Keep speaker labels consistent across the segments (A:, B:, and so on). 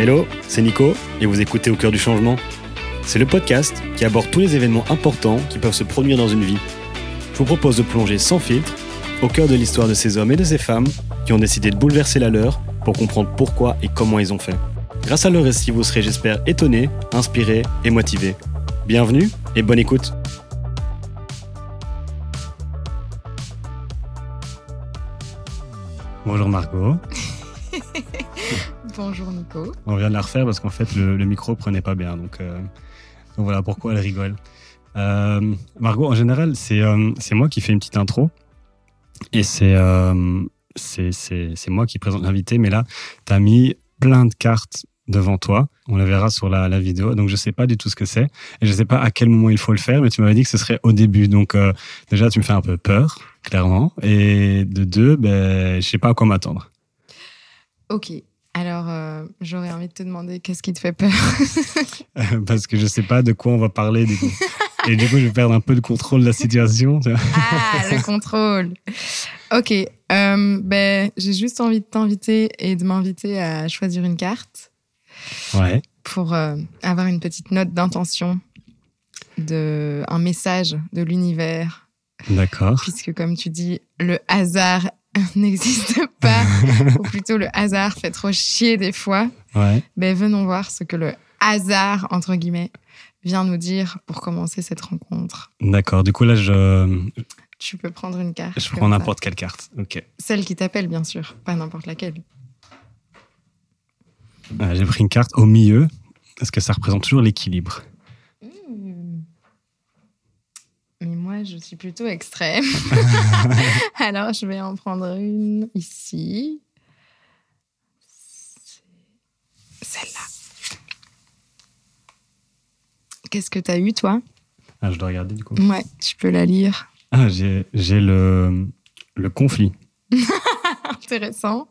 A: Hello, c'est Nico et vous écoutez Au cœur du changement. C'est le podcast qui aborde tous les événements importants qui peuvent se produire dans une vie. Je vous propose de plonger sans filtre au cœur de l'histoire de ces hommes et de ces femmes qui ont décidé de bouleverser la leur pour comprendre pourquoi et comment ils ont fait. Grâce à leur récit, vous serez, j'espère, étonné, inspiré et motivé. Bienvenue et bonne écoute. Bonjour Margot.
B: Bonjour Nico.
A: On vient de la refaire parce qu'en fait le, le, micro prenait pas bien. Donc, euh, donc voilà pourquoi elle rigole. Euh, Margot, en général, c'est euh, c'est moi qui fais une petite intro. Et c'est c'est moi qui présente l'invité. Mais là, tu as mis plein de cartes devant toi. On le verra sur la, la vidéo. Donc je sais pas du tout ce que c'est. Et je sais pas à quel moment il faut le faire. Mais tu m'avais dit que ce serait au début. Donc euh, déjà, tu me fais un peu peur, clairement. Et de deux, ben, je sais pas à quoi m'attendre.
B: Ok. Alors, euh, j'aurais envie de te demander qu'est-ce qui te fait peur
A: Parce que je sais pas de quoi on va parler du coup. Et du coup, je vais perdre un peu le contrôle de la situation.
B: Ah, le contrôle. Ok. Euh, ben, j'ai juste envie de t'inviter et de m'inviter à choisir une carte.
A: Ouais.
B: Pour euh, avoir une petite note d'intention, de un message de l'univers.
A: D'accord.
B: Puisque, comme tu dis, le hasard n'existe pas, ou plutôt le hasard fait trop chier des fois,
A: ouais.
B: ben venons voir ce que le hasard, entre guillemets, vient nous dire pour commencer cette rencontre.
A: D'accord, du coup là, je...
B: Tu peux prendre une carte.
A: Je prends n'importe quelle carte, ok.
B: Celle qui t'appelle, bien sûr, pas n'importe laquelle.
A: Ah, J'ai pris une carte au milieu, parce que ça représente toujours l'équilibre.
B: Mmh. Mais moi, je suis plutôt extrême. Alors, je vais en prendre une ici. Celle-là. Qu'est-ce que tu as eu, toi?
A: Ah, je dois regarder du coup.
B: Ouais, tu peux la lire.
A: Ah, j'ai le, le conflit.
B: Intéressant.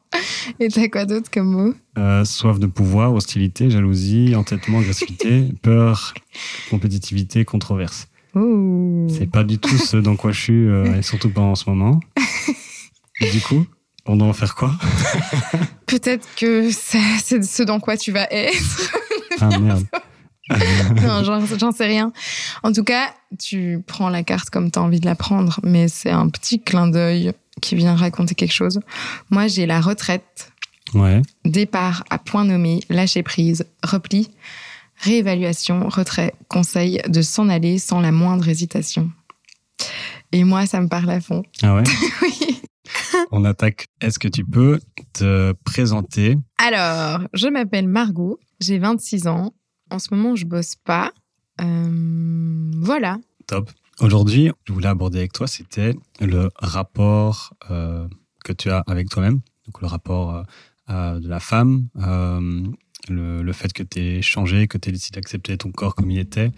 B: Et t'as quoi d'autre comme mot?
A: Euh, Soif de pouvoir, hostilité, jalousie, entêtement, agressivité, peur, compétitivité, controverse. C'est pas du tout ce dans quoi je suis, euh, et surtout pas en ce moment. Et du coup, on doit en faire quoi?
B: Peut-être que c'est ce dans quoi tu vas être.
A: Ah merde.
B: non, j'en sais rien. En tout cas, tu prends la carte comme tu as envie de la prendre, mais c'est un petit clin d'œil qui vient raconter quelque chose. Moi, j'ai la retraite,
A: ouais.
B: départ à point nommé, lâcher prise, repli, réévaluation, retrait, conseil de s'en aller sans la moindre hésitation. Et moi, ça me parle à fond.
A: Ah ouais
B: Oui.
A: On attaque. Est-ce que tu peux te présenter?
B: Alors, je m'appelle Margot, j'ai 26 ans. En ce moment, je bosse pas. Euh, voilà.
A: Top. Aujourd'hui, je voulais aborder avec toi, c'était le rapport euh, que tu as avec toi-même, donc le rapport euh, de la femme, le, le, fait que tu aies changé, que tu aies décidé d'accepter ton corps comme il était,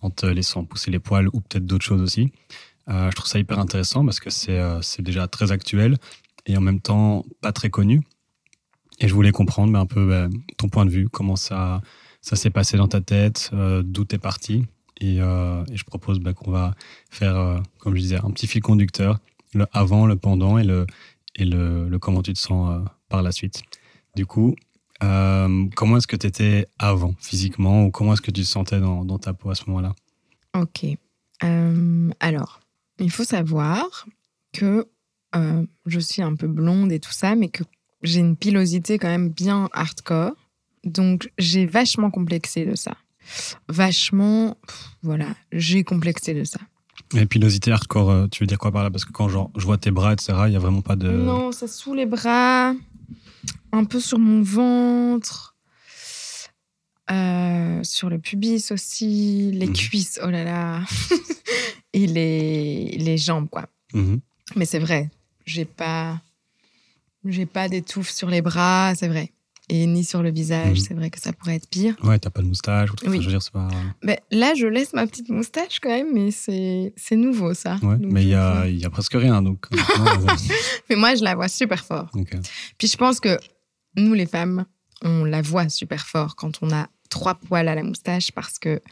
A: en te laissant pousser les poils ou peut-être d'autres choses aussi. Euh, je trouve ça hyper intéressant parce que c'est euh, déjà très actuel et en même temps pas très connu. Et je voulais comprendre ben, un peu ben, ton point de vue, comment ça, ça s'est passé dans ta tête, euh, d'où t'es parti. Et, euh, et, je propose ben, qu'on va faire, euh, comme je disais, un petit fil conducteur, le avant, le pendant et le, et le, comment tu te sens par la suite. Du coup, euh, comment est-ce que tu étais avant, physiquement, ou comment est-ce que tu te sentais dans, dans ta peau à ce moment-là?
B: Ok. Euh, alors, il faut savoir que euh, je suis un peu blonde et tout ça, mais que j'ai une pilosité quand même bien hardcore. Donc, j'ai vachement complexé de ça. Vachement, pff, voilà, j'ai complexé de ça.
A: Et pilosité hardcore, tu veux dire quoi par là? Parce que quand genre, je vois tes bras, etc., il n'y a vraiment pas de.
B: Non, c'est sous les bras, un peu sur mon ventre, euh, sur le pubis aussi, les
A: Mhm.
B: cuisses, oh là là, et les, les jambes, quoi.
A: Mhm.
B: Mais c'est vrai, j'ai pas, j'ai pas d'étouffe sur les bras, c'est vrai. Et ni sur le visage,
A: Mhm.
B: c'est vrai que ça pourrait être pire.
A: Ouais, t'as pas de moustache, ou tout,
B: Oui.
A: je veux dire, c'est pas.
B: Mais là, je laisse ma petite moustache quand même, mais c'est c'est nouveau ça.
A: Ouais,
B: Donc,
A: mais il y a, y a presque rien, donc. euh.
B: Mais moi, je la vois super fort.
A: Ok.
B: Puis je pense que nous, les femmes, on la voit super fort quand on a trois poils à la moustache parce que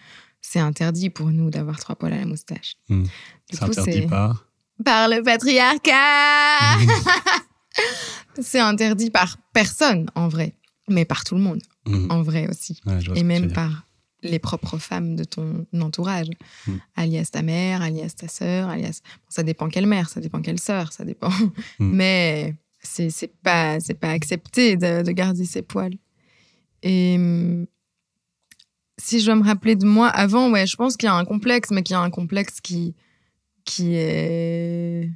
B: c'est interdit pour nous d'avoir trois poils à la moustache.
A: Hmm. C'est interdit par.
B: par le patriarcat. c'est interdit par personne en vrai, mais par tout le monde.
A: Mhm.
B: en vrai aussi.
A: Ouais,
B: Et même par les propres femmes de ton entourage,
A: Mm.
B: alias ta mère, alias ta sœur, alias. Bon, ça dépend quelle mère, ça dépend quelle sœur, ça dépend.
A: Mm.
B: Mais c'est c'est pas pas accepté de, de garder ses poils. Et hum, si je dois me rappeler de moi avant, ouais, je pense qu'il y a un complexe, mais qu'il y a un complexe qui qui est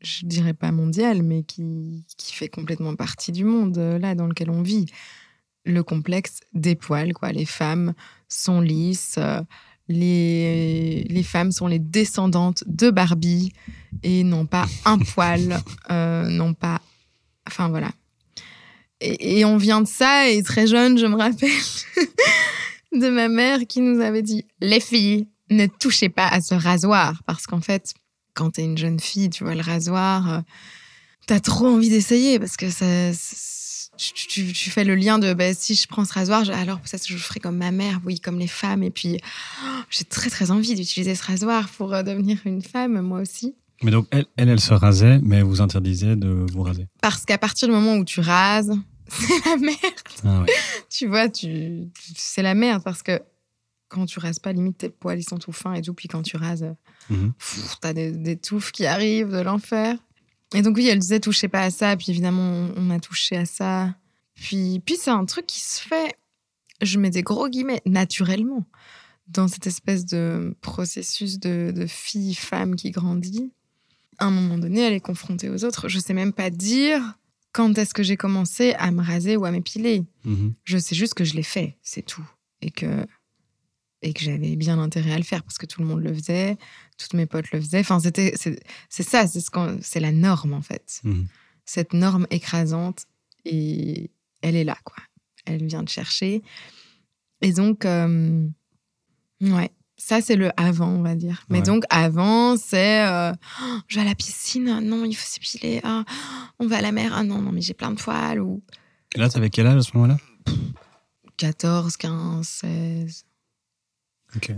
B: je dirais pas mondial, mais qui, qui fait complètement partie du monde euh, là dans lequel on vit. Le complexe des poils, quoi. Les femmes sont lisses, euh, les, les femmes sont les descendantes de Barbie et n'ont pas un poil, euh, n'ont pas. Enfin voilà. Et, et on vient de ça, et très jeune, je me rappelle de ma mère qui nous avait dit Les filles, ne touchez pas à ce rasoir. Parce qu'en fait, quand t'es une jeune fille, tu vois, le rasoir, euh, t'as trop envie d'essayer parce que ça. Tu, tu- tu fais le lien de bah, si je prends ce rasoir, je- alors que je ferai comme ma mère, oui, comme les femmes. Et puis, oh, j'ai très très envie d'utiliser ce rasoir pour euh, devenir une femme, moi aussi.
A: Mais donc, elle, elle, elle se rasait, mais vous interdisait de vous raser.
B: Parce qu'à partir du moment où tu rases, c'est la merde.
A: Ah ouais.
B: Tu vois, tu, tu- c'est la merde parce que quand tu rases pas, limite tes poils ils sont tout fins et tout. Puis quand tu rases,
A: Mhm.
B: t'as des, des touffes qui arrivent de l'enfer. Et donc oui, elle disait touchez pas à ça. Puis évidemment, on, a touché à ça. Puis, puis c'est un truc qui se fait, je mets des gros guillemets, naturellement. Dans cette espèce de processus de, de fille-femme qui grandit. À un moment donné, elle est confrontée aux autres. Je sais même pas dire quand est-ce que j'ai commencé à me raser ou à m'épiler.
A: Mhm.
B: Je sais juste que je l'ai fait, c'est tout. Et que, et que j'avais bien intérêt à le faire parce que tout le monde le faisait, toutes mes potes le faisaient. Enfin, c'était, c'est, ça, c'est, ce qu'on- c'est la norme en fait.
A: Mhm.
B: Cette norme écrasante, et elle est là, quoi. Elle vient te chercher. Et donc, euh, ouais, ça c'est le avant, on va dire. Mais donc, avant, c'est euh, Oh, je vais à la piscine, non, il faut s'épiler. Ah, on va à la mer, ah non, non, mais j'ai plein de poils. Ou
A: Et là, t'avais quel âge à ce moment-là?
B: 14, 15, 16.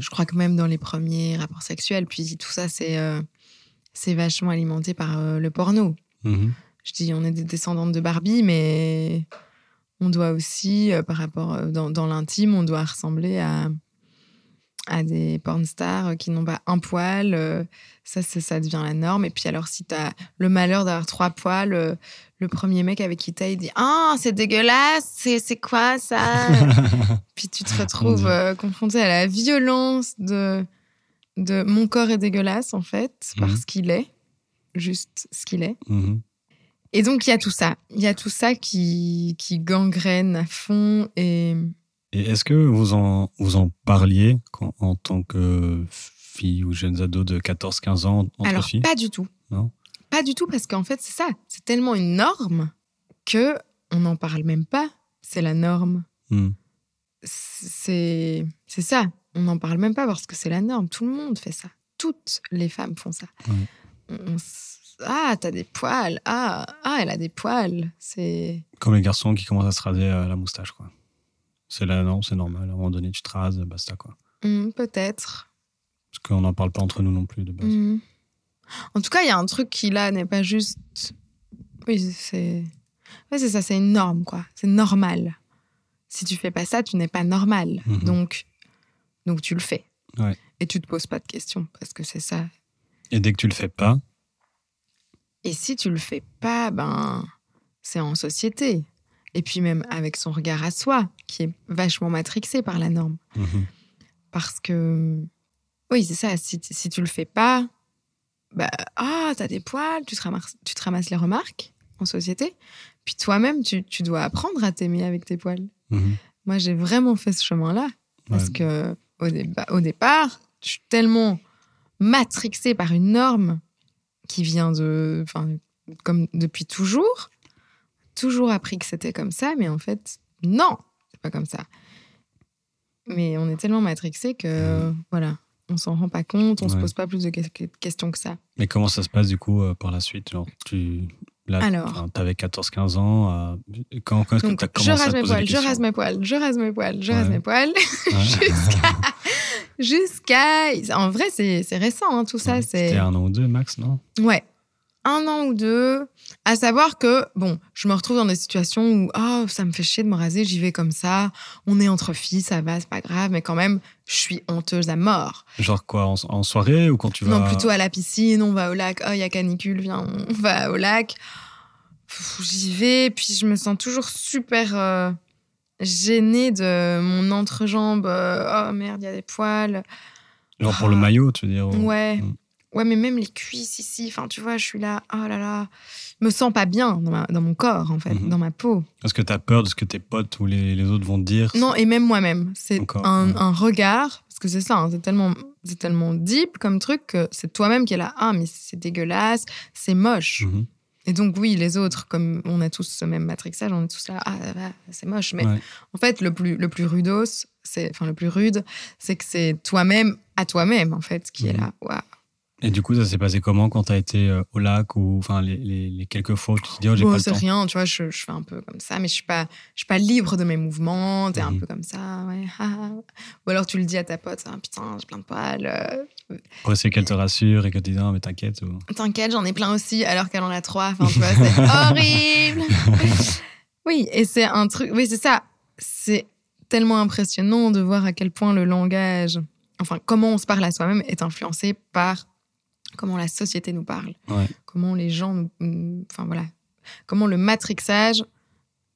B: Je crois que même dans les premiers rapports sexuels, puis tout ça, c'est euh, c'est vachement alimenté par euh, le porno.
A: Mhm.
B: Je dis, on est des descendantes de Barbie, mais on doit aussi, euh, par rapport dans, dans l'intime, on doit ressembler à, à des porn stars qui n'ont pas un poil. euh, ça, ça devient la norme. Et puis alors, si tu as le malheur d'avoir trois poils, euh, le premier mec avec qui t'as, il dit Ah, c'est dégueulasse, c'est c'est quoi ça? Puis tu te retrouves euh, confronté à la violence de, de mon corps est dégueulasse, en fait,
A: Mhm.
B: parce qu'il est, juste ce qu'il est.
A: Mhm.
B: Et donc, il y a tout ça. Il y a tout ça qui, qui gangrène à fond. Et
A: Et est-ce que vous en, vous en parliez quand- en tant que fille ou jeunes ados de 14-15 ans entre
B: alors,
A: filles?
B: pas du tout.
A: Non?
B: Pas du tout, parce qu'en fait, c'est ça. C'est tellement une norme que on n'en parle même pas. C'est la norme.
A: Mhm.
B: C'est ça. On n'en parle même pas parce que c'est la norme. Tout le monde fait ça. Toutes les femmes font ça. On- on ah, t'as des poils. Ah, ah, elle a des poils. C'est
A: Comme les garçons qui commencent à se raser euh, la moustache, quoi. C'est là, non, c'est normal. À un moment donné, tu te rases, basta, quoi.
B: Hmm, peut-être.
A: Parce qu'on n'en parle pas entre nous non plus, de base.
B: Mhm. En tout cas, il y a un truc qui là n'est pas juste. Oui, c'est. C'est ça, c'est une norme, quoi. C'est normal. Si tu fais pas ça, tu n'es pas normal.
A: Mhm.
B: Donc, donc tu le fais.
A: Ouais.
B: Et tu te poses pas de questions parce que c'est ça.
A: Et dès que tu le fais pas,
B: Et si tu le fais pas, ben, c'est en société. Et puis même avec son regard à soi, qui est vachement matrixé par la norme.
A: mhm.
B: Parce que, oui, c'est ça, si, tu le fais pas, bah, ah, t'as des poils, tu te, ramasses, tu te ramasses les remarques en société. Puis toi-même, tu, tu dois apprendre à t'aimer avec tes poils.
A: Mhm.
B: Moi, j'ai vraiment fait ce chemin-là. Parce
A: Ouais.
B: que au, départ, je suis tellement matrixée par une norme qui vient de. Enfin, comme depuis toujours. Toujours appris que c'était comme ça, mais en fait, non, c'est pas comme ça. Mais on est tellement matrixé que, voilà, on s'en rend pas compte, on se
A: Ouais.
B: pose pas plus de que- questions que ça.
A: Mais comment ça se passe, du coup, euh, par la suite? Genre, tu... Là, t'avais 14-15 ans. euh, Quand, quand est-ce que t'as commencé à
B: rase
A: te
B: mes
A: poser
B: poils, je rase mes poils, je rase mes poils, je
A: Ouais.
B: rase mes poils.
A: Ouais.
B: jusqu'à. En vrai, c'est récent, hein, tout ça.
A: C'était un an ou deux, max, non?
B: Ouais. Un an ou deux. À savoir que, bon, je me retrouve dans des situations où, oh, ça me fait chier de me raser, j'y vais comme ça. On est entre filles, ça va, c'est pas grave, mais quand même, je suis honteuse à mort.
A: Genre quoi, en, en soirée ou quand tu vas.
B: Non, plutôt à la piscine, on va au lac. Oh, il y a canicule, viens, on va au lac. J'y vais, puis je me sens toujours super euh, gênée de mon entrejambe. euh, oh merde, il y a des poils.
A: Genre pour le
B: Ah.
A: maillot, tu veux dire ou-
B: Ouais.
A: Mm.
B: Ouais, mais même les cuisses ici, enfin, tu vois, je suis là, oh là là, je me sens pas bien dans, ma- dans mon corps, en fait,
A: Mhm.
B: dans ma peau.
A: Est-ce que tu as peur de ce que tes potes ou les, les autres vont te dire?
B: Non, et même moi-même. C'est un,
A: ouais.
B: un regard, parce que c'est ça, hein, c'est tellement, tellement deep comme truc que c'est toi-même qui est là, ah, mais c'est dégueulasse, c'est moche.
A: Mhm.
B: Et donc, oui, les autres, comme on a tous ce même matrixage, on est tous là, ah, bah, c'est moche. Mais
A: Ouais.
B: en fait, le plus, le plus rudos, c'est, enfin, le plus rude, c'est que c'est toi-même à toi-même, en fait, qui est
A: Mhm.
B: là, waouh.
A: Et du coup, ça s'est passé comment quand tu as été euh, au lac ou enfin les, les- les quelques fois où tu te dis oh, j'ai
B: Bon,
A: pas le
B: c'est
A: temps
B: rien, tu vois, je, je fais un peu comme ça, mais je suis pas, je suis pas libre de mes mouvements. T'es un
A: Mhm.
B: peu comme ça, ouais. Ou alors tu le dis à ta pote, ah, putain, j'ai plein de poils. euh,
A: Pour essayer qu'elle te rassure et qu'elle te dise non mais t'inquiète. Ou...
B: T'inquiète, j'en ai plein aussi, alors qu'elle en a trois. Enfin, tu vois, c'est horrible. oui, et c'est un truc. Oui, c'est ça. C'est tellement impressionnant de voir à quel point le langage, enfin, comment on se parle à soi-même, est influencé par comment la société nous parle.
A: Ouais.
B: Comment les gens nous. Enfin, voilà. Comment le matrixage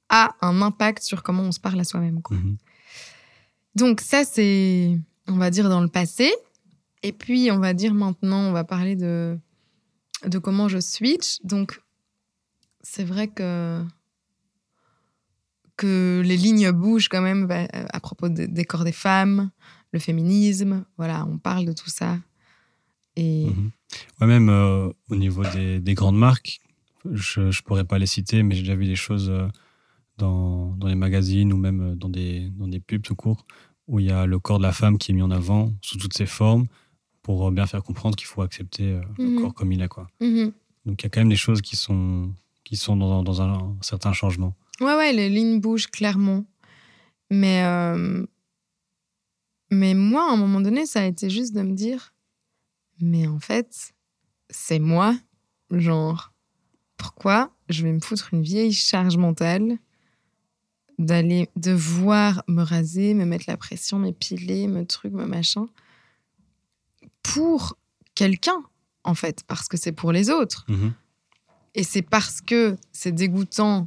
B: a un impact sur comment on se parle à soi-même.
A: Mhm.
B: Donc ça, c'est, on va dire, dans le passé. Et puis, on va dire maintenant, on va parler de, de comment je switch. Donc, c'est vrai que, que les lignes bougent quand même bah, à propos de- des corps des femmes, le féminisme. Voilà, on parle de tout ça. Et
A: Mhm. Ouais, même euh, au niveau des, des grandes marques, je ne pourrais pas les citer, mais j'ai déjà vu des choses euh, dans, dans les magazines ou même euh, dans des, dans des pubs tout court, où il y a le corps de la femme qui est mis en avant sous toutes ses formes pour bien faire comprendre qu'il faut accepter euh,
B: Mhm.
A: le corps comme il est. Quoi.
B: Mhm.
A: Donc il y a quand même des choses qui sont, qui sont dans, dans un, certain changement.
B: Ouais, ouais, les lignes bougent clairement. Mais, euh, mais moi, à un moment donné, ça a été juste de me dire, mais en fait, c'est moi, genre, pourquoi je vais me foutre une vieille charge mentale d'aller devoir me raser, me mettre la pression, m'épiler, me truc, me machin, pour quelqu'un, en fait, parce que c'est pour les autres.
A: Mhm.
B: Et c'est parce que c'est dégoûtant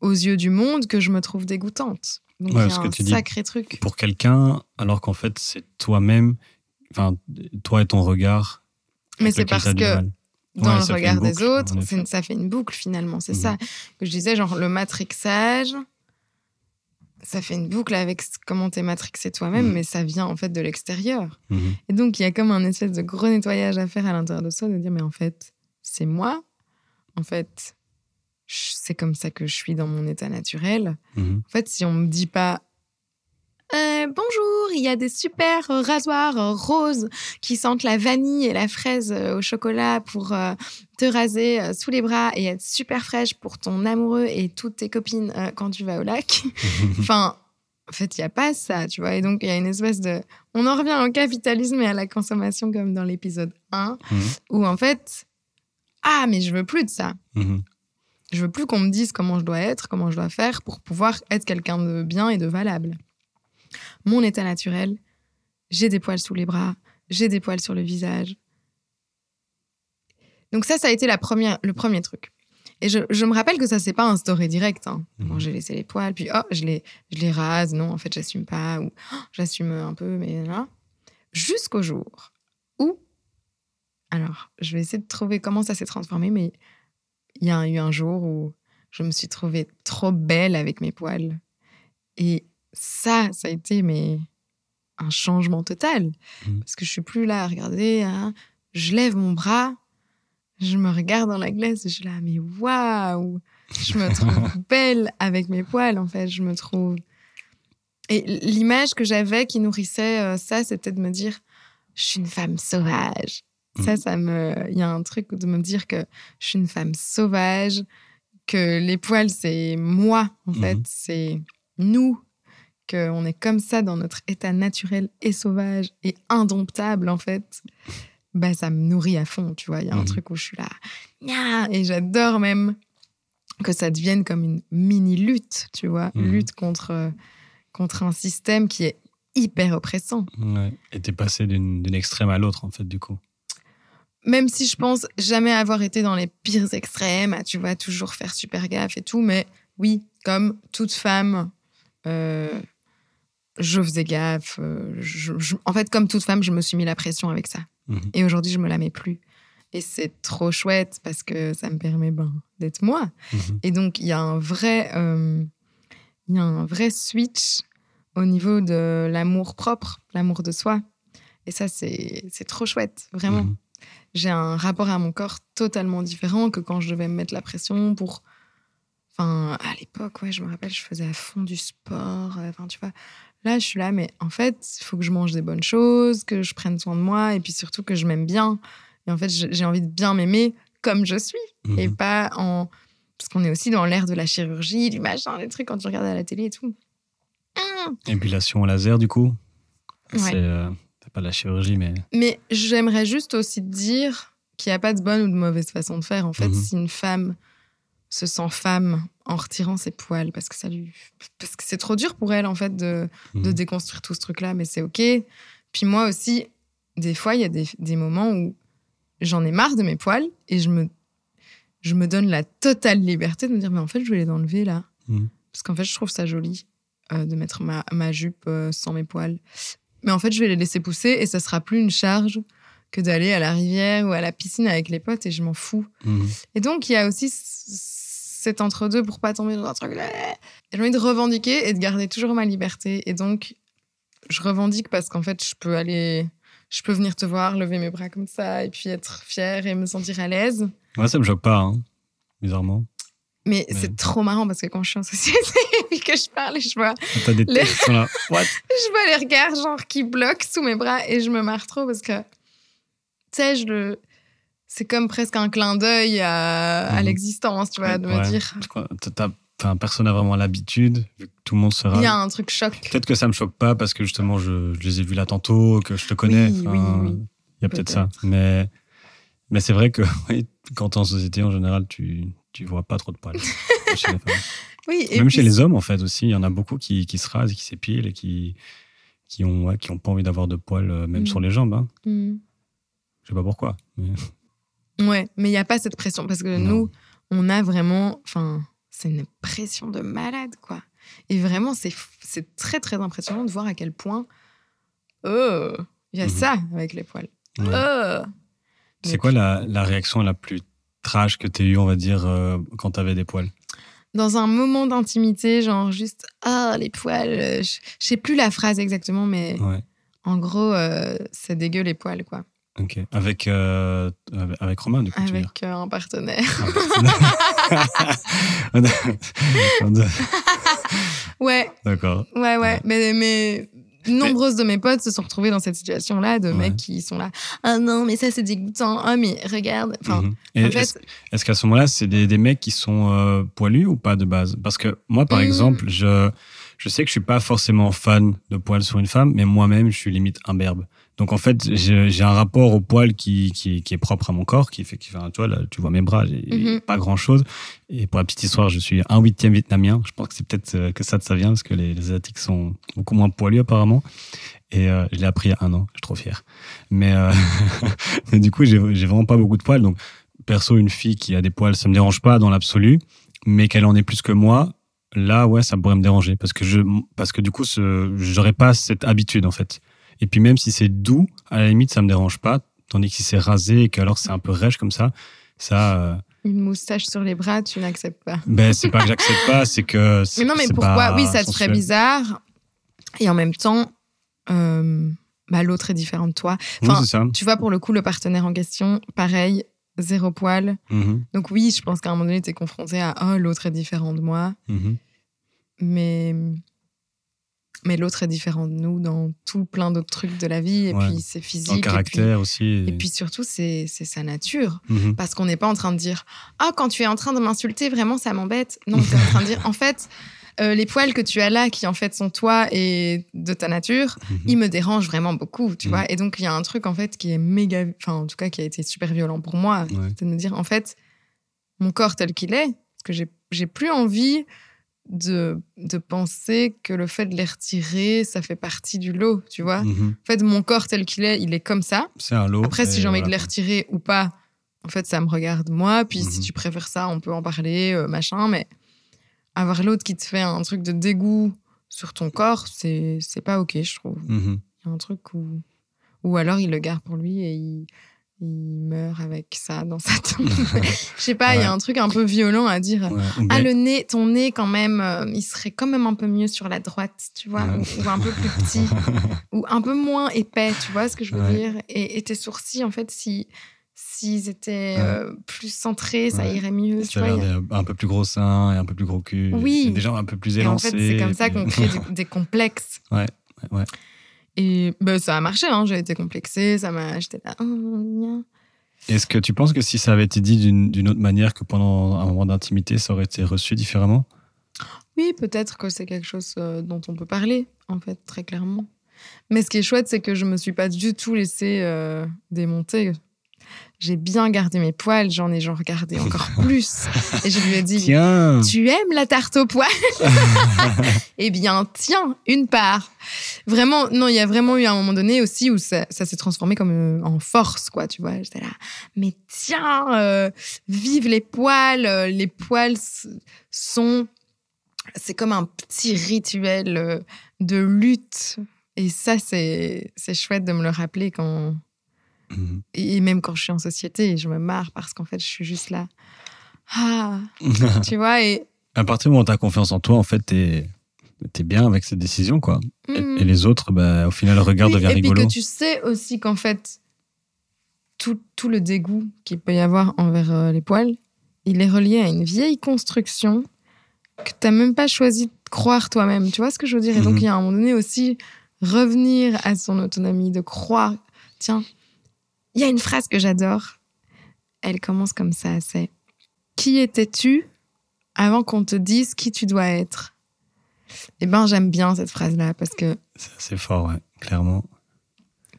B: aux yeux du monde que je me trouve dégoûtante. Donc
A: Ouais, ce que
B: un
A: dis.
B: sacré truc.
A: Pour quelqu'un, alors qu'en fait c'est toi-même, enfin toi et ton regard.
B: Mais c'est parce que dans
A: Ouais,
B: le regard des autres, ça fait une boucle finalement. C'est
A: Mhm.
B: ça que je disais, genre le matrixage, ça fait une boucle avec comment t'es matrixé toi-même,
A: Mhm.
B: mais ça vient en fait de l'extérieur.
A: Mhm.
B: Et donc il y a comme un espèce de gros nettoyage à faire à l'intérieur de soi, de dire mais en fait c'est moi, en fait c'est comme ça que je suis dans mon état naturel. En fait, si on me dit pas Euh, bonjour, il y a des super euh, rasoirs euh, roses qui sentent la vanille et la fraise au chocolat pour euh, te raser euh, sous les bras et être super fraîche pour ton amoureux et toutes tes copines quand tu vas au lac. enfin, en fait, il n'y a pas ça, tu vois. Et donc, il y a une espèce de. On en revient au capitalisme et à la consommation comme dans l'épisode 1,
A: Mhm.
B: où en fait, ah, mais je veux plus de ça.
A: Mhm.
B: Je veux plus qu'on me dise comment je dois être, comment je dois faire pour pouvoir être quelqu'un de bien et de valable. Mon état naturel, j'ai des poils sous les bras, j'ai des poils sur le visage. Donc ça, ça a été la première, le premier truc. Et je, je me rappelle que ça s'est pas instauré direct. Hein. Bon,
A: Mhm.
B: j'ai laissé les poils, puis oh, je les, je les rase. Non, en fait, j'assume pas. Ou oh, j'assume un peu, mais là. Jusqu'au jour où. Alors, je vais essayer de trouver comment ça s'est transformé, mais il y a eu un jour où je me suis trouvée trop belle avec mes poils. Et ça, ça a été mais, un changement total.
A: Mhm.
B: Parce que je suis plus là à regarder. hein. Je lève mon bras, je me regarde dans la glace et je suis là, mais waouh! Je me trouve belle avec mes poils, en fait. Je me trouve. Et l'image que j'avais qui nourrissait euh, ça, c'était de me dire, je suis une femme sauvage. Ça,
A: Mhm.
B: ça me. Il y a un truc de me dire que je suis une femme sauvage, que les poils, c'est moi, en fait. C'est nous. Qu'on est comme ça dans notre état naturel et sauvage et indomptable, en fait. bah, ça me nourrit à fond, tu vois. Il y a un
A: Mhm.
B: truc où je suis là, Nya et j'adore même que ça devienne comme une mini-lutte, tu vois.
A: Mhm.
B: Lutte contre, contre un système qui est hyper oppressant.
A: Ouais. Et t'es passé d'une d'une extrême à l'autre, en fait, du coup.
B: Même si je pense jamais avoir été dans les pires extrêmes, à, tu vois, toujours faire super gaffe et tout, mais oui, comme toute femme, euh, je faisais gaffe. euh, je- je- en fait, comme toute femme, je me suis mis la pression avec ça.
A: Mhm.
B: Et aujourd'hui, je me la mets plus. Et c'est trop chouette parce que ça me permet ben, d'être moi.
A: Mhm.
B: Et donc, il y a un vrai, euh, y a un vrai switch au niveau de l'amour propre, l'amour de soi. Et ça, c'est c'est trop chouette, vraiment.
A: Mhm.
B: J'ai un rapport à mon corps totalement différent que quand je devais me mettre la pression pour. Enfin, à l'époque, ouais, je me rappelle, je faisais à fond du sport. euh, Enfin, tu vois. Là, je suis là, mais en fait, il faut que je mange des bonnes choses, que je prenne soin de moi et puis surtout que je m'aime bien. Et en fait, j'ai envie de bien m'aimer comme je suis
A: Mhm.
B: et pas en. Parce qu'on est aussi dans l'ère de la chirurgie, du machin, des trucs quand tu regardes à la télé et tout. Hum.
A: Épilation au laser, du coup.
B: Ouais.
A: C'est euh, c'est pas de la chirurgie, mais.
B: Mais j'aimerais juste aussi te dire qu'il n'y a pas de bonne ou de mauvaise façon de faire. En fait,
A: Mhm.
B: si une femme se sent femme en retirant ses poils, parce que ça lui, parce que c'est trop dur pour elle en fait de, de
A: Mhm.
B: déconstruire tout ce truc-là, mais c'est ok. Puis moi aussi, des fois, il y a des, des moments où j'en ai marre de mes poils et je me, je me donne la totale liberté de me dire, mais en fait, je vais les enlever là.
A: Mhm.
B: Parce qu'en fait, je trouve ça joli euh, de mettre ma, ma jupe euh, sans mes poils. Mais en fait, je vais les laisser pousser et ça sera plus une charge que d'aller à la rivière ou à la piscine avec les potes et je m'en fous.
A: Mhm.
B: Et donc, il y a aussi cet entre-deux pour pas tomber dans un truc. J'ai envie de revendiquer et de garder toujours ma liberté. Et donc, je revendique parce qu'en fait, je peux aller. Je peux venir te voir, lever mes bras comme ça, et puis être fière et me sentir à l'aise.
A: Ouais, ça me choque pas, hein, bizarrement.
B: Mais
A: Mais-
B: c'est trop marrant parce que quand je suis en société et que je parle, je vois,
A: T'as des
B: Les-
A: là. What?
B: je vois les regards genre qui bloquent sous mes bras et je me marre trop parce que, tu sais, je le. C'est comme presque un clin d'œil à, à
A: Mhm.
B: l'existence, tu vois, de me
A: Ouais.
B: dire.
A: Enfin, personne n'a vraiment l'habitude, vu que tout le monde sera.
B: Il y a un truc choc.
A: Peut-être que ça me choque pas parce que justement, je, je les ai vus là tantôt, que je te connais.
B: Oui,
A: Enfin,
B: oui, oui.
A: Il y a peut-être ça. Mais, mais c'est vrai que quand tu es en société, en général, tu, tu vois pas trop de poils. chez les femmes.
B: Oui, et
A: Même
B: puis
A: chez les hommes, en fait, aussi, il y en a beaucoup qui, qui se rasent, qui s'épilent et qui, qui ont, ouais, qui ont pas envie d'avoir de poils, euh, même
B: Mm.
A: sur les jambes. Hein.
B: Hmm.
A: Je sais pas pourquoi. mais-
B: Ouais, mais il n'y a pas cette pression parce que
A: Non.
B: nous, on a vraiment. Enfin, c'est une pression de malade, quoi. Et vraiment, c'est très, très impressionnant de voir à quel point. Oh, il y a
A: Mhm.
B: ça avec les poils.
A: Ouais.
B: Oh.
A: C'est quoi la, la réaction la plus trash que tu as eue, on va dire, euh, quand tu avais des poils?
B: Dans un moment d'intimité, genre juste. Ah, les poils. euh, Je je sais plus la phrase exactement, mais
A: Ouais.
B: en gros, euh, c'est dégueu les poils, quoi.
A: Ok. Avec, euh, avec- avec Romain, du coup, tu veux dire
B: Avec euh, un partenaire. Ouais,
A: D'accord.
B: Ouais, ouais.
A: Ouais.
B: Mais, mais nombreuses de mes potes se sont retrouvées dans cette situation-là, de
A: Ouais.
B: mecs qui sont là. Ah non, mais ça, c'est dégoûtant. Ah, mais regarde. Enfin.
A: Et
B: en
A: est-ce
B: fait,
A: est-ce qu'à ce moment-là, c'est des, des mecs qui sont euh, poilus ou pas de base? Parce que moi, par
B: Mhm.
A: exemple, je, je sais que je suis pas forcément fan de poils sur une femme, mais moi-même, je suis limite imberbe. Donc en fait, j'ai un rapport au poil qui, qui, qui est propre à mon corps, qui fait, qui fait tu vois, là, tu vois mes bras, j'ai
B: Mhm.
A: pas grand-chose. Et pour la petite histoire, je suis un huitième vietnamien. Je pense que c'est peut-être euh, que ça de ça vient, parce que les, les Asiatiques sont beaucoup moins poilus apparemment. Et euh, je l'ai appris il y a un an, je suis trop fier. Mais, euh, du coup, j'ai vraiment pas beaucoup de poils. Donc perso, une fille qui a des poils, ça me dérange pas dans l'absolu, mais qu'elle en ait plus que moi, là, ouais, ça pourrait me déranger parce que je, parce que du coup, j'aurais pas cette habitude en fait. Et puis même si c'est doux, à la limite, ça me dérange pas, tandis que si c'est rasé et que alors c'est un peu rêche comme ça, ça, euh,
B: une moustache sur les bras, tu n'acceptes pas.
A: ben c'est pas que j'accepte pas, c'est que.
B: Mais non, mais pourquoi Oui, ça te ferait bizarre. Et en même temps, euh, bah, l'autre est différent de toi.
A: Oui,
B: Enfin,
A: c'est ça.
B: Tu vois, pour le coup, le partenaire en question, pareil, zéro poil.
A: Mhm,
B: Donc oui, je pense qu'à un moment donné, tu es confronté à « Oh, l'autre est différent de moi
A: mhm. ».
B: Mais, mais l'autre est différent de nous dans tout plein d'autres trucs de la vie. Et
A: Ouais.
B: puis, c'est physique.
A: En
B: et puis-
A: caractère aussi.
B: Et puis surtout, c'est sa nature.
A: Mhm.
B: Parce qu'on n'est pas en train de dire Ah, quand tu es en train de m'insulter, vraiment, ça m'embête. Non, tu es en train de dire En fait, euh, les poils que tu as là, qui en fait sont toi et de ta nature,
A: Mhm.
B: ils me dérangent vraiment beaucoup, tu
A: Mhm.
B: vois. Et donc, il y a un truc, en fait, qui est méga... Enfin, en tout cas, qui a été super violent pour moi.
A: Ouais.
B: C'est de me dire, en fait, mon corps tel qu'il est, parce que j'ai plus envie de, de penser que le fait de les retirer, ça fait partie du lot, tu vois.
A: Mhm.
B: En fait, mon corps tel qu'il est, il est comme ça.
A: C'est un lot.
B: Après, si j'ai envie de les retirer ou pas, en fait, ça me regarde moi. Puis si
A: Mhm.
B: tu préfères ça, on peut en parler, euh, machin. Mais avoir l'autre qui te fait un truc de dégoût sur ton corps, c'est c'est pas OK, je trouve.
A: Mhm.
B: Il y a un truc où... Ou alors, il le garde pour lui et il, il meurt avec ça dans sa tombe. Je sais pas, il y a un truc un peu violent à dire.
A: Ouais.
B: Ah,
A: bien-
B: le nez, ton nez, quand même, euh, il serait quand même un peu mieux sur la droite, tu vois,
A: Ouais.
B: ou, ou un peu plus petit, ou un peu moins épais, tu vois ce que je veux dire? Et, et tes sourcils, en fait, si s'ils étaient euh, plus centrés, ça irait mieux, tu vois. a-
A: des- un peu plus gros seins et un peu plus gros cul.
B: Oui.
A: Des gens un peu plus
B: Et en
A: élancés.
B: fait, c'est comme ça qu'on crée du- des complexes.
A: Ouais, ouais.
B: Et ben, ça a marché, hein, j'ai été complexée, ça m'a... J'étais là... oh.
A: Est-ce que tu penses que si ça avait été dit d'une autre manière que pendant un moment d'intimité, ça aurait été reçu différemment?
B: Oui, peut-être que c'est quelque chose euh, dont on peut parler, en fait, très clairement. Mais ce qui est chouette, c'est que je me suis pas du tout laissée euh, démonter. J'ai bien gardé mes poils, j'en ai genre gardé encore plus. Et je lui ai dit,
A: Tiens
B: tu aimes la tarte aux poils? Eh bien, tiens, une part. Vraiment, non, il y a vraiment eu un moment donné aussi où ça, ça s'est transformé comme euh, en force, quoi, tu vois. J'étais là, mais tiens, euh, vive les poils. euh, Les poils sont, c'est comme un petit rituel euh, de lutte. Et ça, c'est chouette de me le rappeler quand,
A: Mhm.
B: et même quand je suis en société, je me marre parce qu'en fait, je suis juste là. Ah, tu vois, et.
A: à partir du moment où tu as confiance en toi, en fait, t'es es bien avec cette décision, quoi. Et,
B: hmm.
A: et les autres, bah, au final, le regard
B: Oui,
A: devient
B: et
A: rigolo.
B: puis que tu sais aussi qu'en fait, tout, tout le dégoût qu'il peut y avoir envers euh, les poils, il est relié à une vieille construction que tu n'as même pas choisi de croire toi-même. Tu vois ce que je veux dire? Et donc,
A: Mhm.
B: il y a un moment donné aussi revenir à son autonomie, de croire. Tiens, il y a une phrase que j'adore. Elle commence comme ça c'est Qui étais-tu avant qu'on te dise qui tu dois être? Eh ben, j'aime bien cette phrase-là parce que
A: C'est fort, ouais, clairement.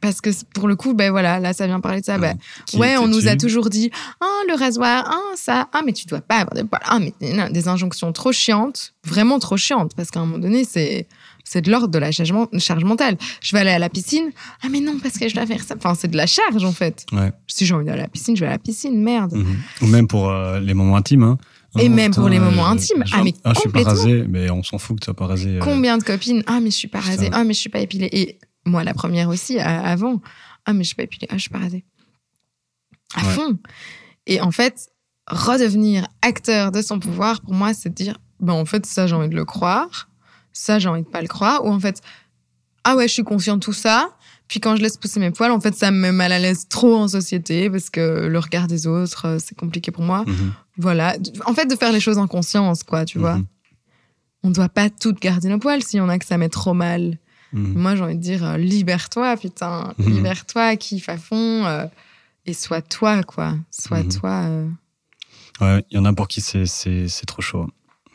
B: Parce que pour le coup, ben voilà, là, ça vient parler de ça. Ben, ouais, on nous a toujours dit Ah, le rasoir, ah, ça, ah, mais tu dois pas avoir des poils. Ah, mais non, des injonctions trop chiantes, vraiment trop chiantes, parce qu'à un moment donné, c'est. C'est de l'ordre de la charge, men- charge mentale. Je vais aller à la piscine. Ah, mais non, parce que je dois faire ça. Enfin, c'est de la charge, en fait.
A: Ouais.
B: Si j'ai envie d'aller à la piscine, je vais à la piscine, merde.
A: Mhm. Ou même pour euh, les moments intimes. Hein.
B: Et
A: Oh,
B: même pour les moments
A: euh,
B: intimes. Ah, mais
A: je suis pas
B: complètement.
A: rasé, mais on s'en fout que tu sois pas rasé. euh.
B: Combien de copines Ah, mais je suis pas
A: Putain.
B: rasée. Ah, mais je suis pas épilée. Et moi, la première aussi, avant. Ah, mais je suis pas épilée. Ah, je suis pas rasée. À
A: Ouais.
B: fond. Et en fait, redevenir acteur de son pouvoir, pour moi, c'est de dire ben, en fait, ça, j'ai envie de le croire. Ça, j'ai envie de pas le croire. Ou en fait, ah ouais, je suis consciente de tout ça. Puis quand je laisse pousser mes poils, en fait, ça me met mal à l'aise trop en société parce que le regard des autres, euh, c'est compliqué pour moi.
A: Mhm.
B: Voilà. En fait, de faire les choses en conscience, quoi, tu vois
A: Mhm.
B: on ne doit pas toutes garder nos poils si on a que ça met trop mal.
A: Mhm.
B: Moi, j'ai envie de dire, euh, libère-toi, putain. Libère-toi, kiffe à fond. euh, et sois toi, quoi. Sois toi. euh.
A: Ouais, il y en a pour qui c'est- trop chaud.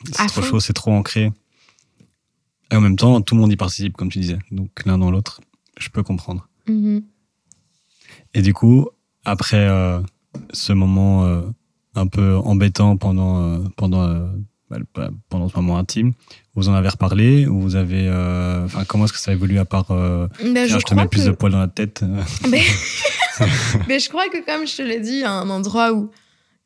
A: C'est trop
B: fond.
A: chaud, c'est trop ancré. Et en même temps, tout le monde y participe, comme tu disais. Donc l'un dans l'autre, je peux comprendre.
B: Mhm.
A: Et du coup, après euh, ce moment euh, un peu embêtant pendant, euh, pendant, bah, le- pendant ce moment intime, vous en avez reparlé ou vous avez, enfin, comment est-ce que ça évolue à part,
B: Ben,
A: tiens,
B: je,
A: je, te mets plus
B: que...
A: de poils dans la tête.
B: Mais... Mais je crois que, comme je te l'ai dit, il y a un endroit où